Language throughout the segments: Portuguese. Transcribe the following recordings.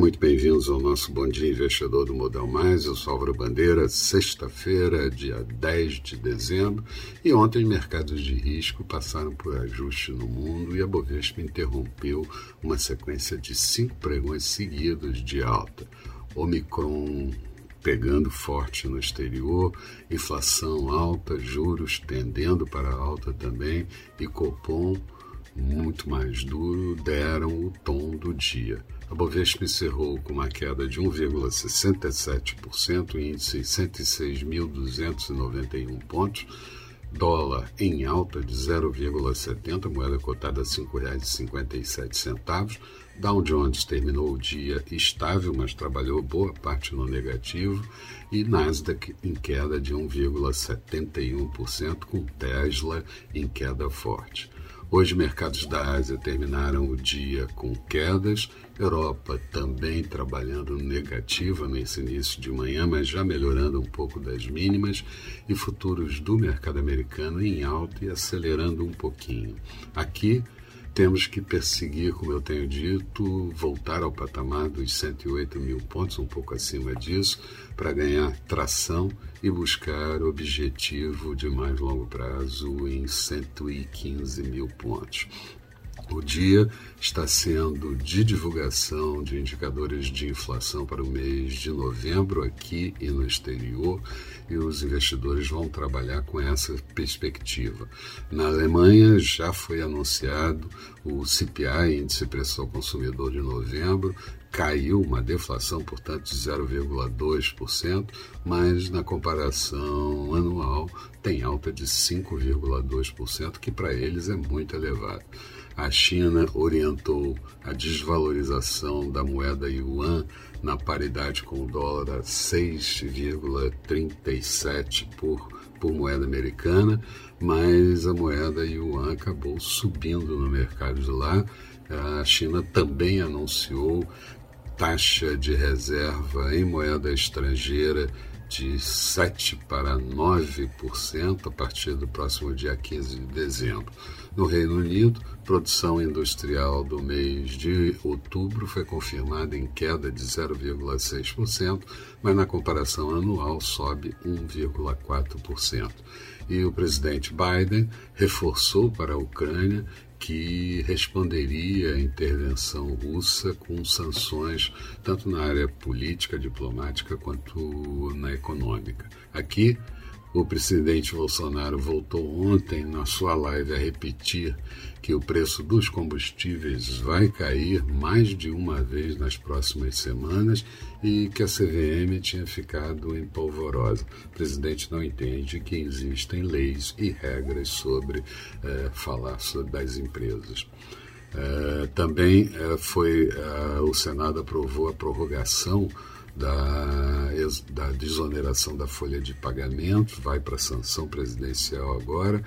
muito bem-vindos ao nosso Bom Dia Investidor do Modal Mais. Eu sou Álvaro Bandeira, sexta-feira, dia 10 de dezembro, e ontem mercados de risco passaram por ajuste no mundo e a Bovespa interrompeu uma sequência de cinco pregões seguidos de alta. Omicron pegando forte no exterior, inflação alta, juros tendendo para alta também e Copom muito mais duro deram o tom do dia. A Bovespa encerrou com uma queda de 1,67%, índice 106.291 pontos, dólar em alta de 0,70, moeda cotada a R$ 5,57. Dow Jones terminou o dia estável, mas trabalhou boa parte no negativo, e Nasdaq em queda de 1,71%, com Tesla em queda forte. Hoje, mercados da Ásia terminaram o dia com quedas. Europa também trabalhando negativa nesse início de manhã, mas já melhorando um pouco das mínimas. E futuros do mercado americano em alta e acelerando um pouquinho. Aqui, temos que perseguir, como eu tenho dito, voltar ao patamar dos 108 mil pontos, um pouco acima disso, para ganhar tração e buscar objetivo de mais longo prazo em 115 mil pontos. O dia está sendo de divulgação de indicadores de inflação para o mês de novembro aqui e no exterior, e os investidores vão trabalhar com essa perspectiva. Na Alemanha já foi anunciado o CPI, Índice de Preço ao Consumidor de novembro, caiu uma deflação, portanto, de 0,2%, mas na comparação anual tem alta de 5,2%, que para eles é muito elevado a China orientou a desvalorização da moeda yuan na paridade com o dólar a 6,37 por, por moeda americana, mas a moeda yuan acabou subindo no mercado de lá. A China também anunciou taxa de reserva em moeda estrangeira de 7 para 9% a partir do próximo dia 15 de dezembro. No Reino Unido, produção industrial do mês de outubro foi confirmada em queda de 0,6%, mas na comparação anual sobe 1,4%. E o presidente Biden reforçou para a Ucrânia que responderia à intervenção russa com sanções tanto na área política, diplomática quanto na econômica. Aqui, o presidente Bolsonaro voltou ontem na sua live a repetir que o preço dos combustíveis vai cair mais de uma vez nas próximas semanas e que a CVM tinha ficado em polvorosa. O presidente não entende que existem leis e regras sobre eh, falar sobre das empresas. Eh, também eh, foi o Senado aprovou a prorrogação da, da desoneração da folha de pagamentos, vai para a sanção presidencial agora,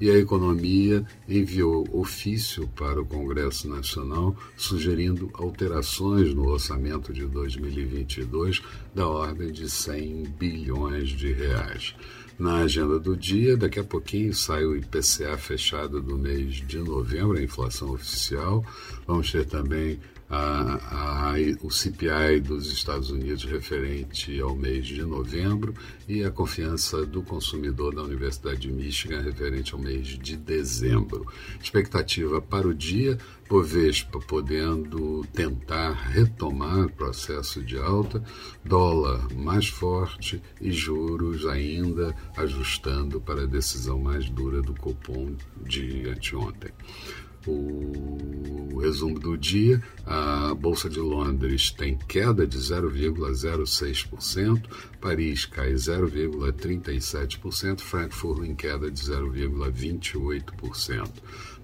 e a economia enviou ofício para o Congresso Nacional sugerindo alterações no orçamento de 2022 da ordem de 100 bilhões de reais. Na agenda do dia, daqui a pouquinho sai o IPCA fechado do mês de novembro, a inflação oficial. Vamos ter também a, a, o CPI dos Estados Unidos referente ao mês de novembro e a confiança do consumidor da Universidade de Michigan referente ao mês de dezembro. Expectativa para o dia, Bovespa podendo tentar retomar o processo de alta, dólar mais forte e juros ainda ajustando para a decisão mais dura do Copom de anteontem o resumo do dia: a Bolsa de Londres tem queda de 0,06%, Paris cai 0,37%, Frankfurt em queda de 0,28%.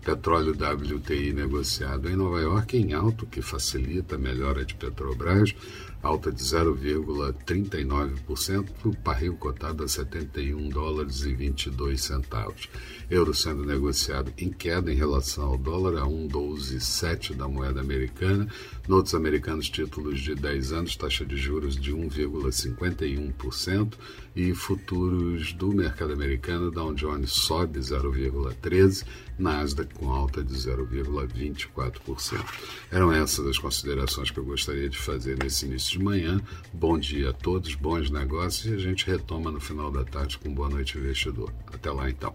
Petróleo WTI negociado em Nova York em alto, que facilita a melhora de Petrobras, alta de 0,39%, o barril cotado a 71 dólares e 22 centavos. Euro sendo negociado em queda em relação ao dólar a 1,12,7 da moeda americana. Notos americanos, títulos de 10 anos, taxa de juros de 1,51% e futuros do mercado americano, Dow Jones sobe 0,13%, Nasdaq com alta de 0,24%. Eram essas as considerações que eu gostaria de fazer nesse início de manhã. Bom dia a todos, bons negócios e a gente retoma no final da tarde com Boa Noite Investidor. Até lá então.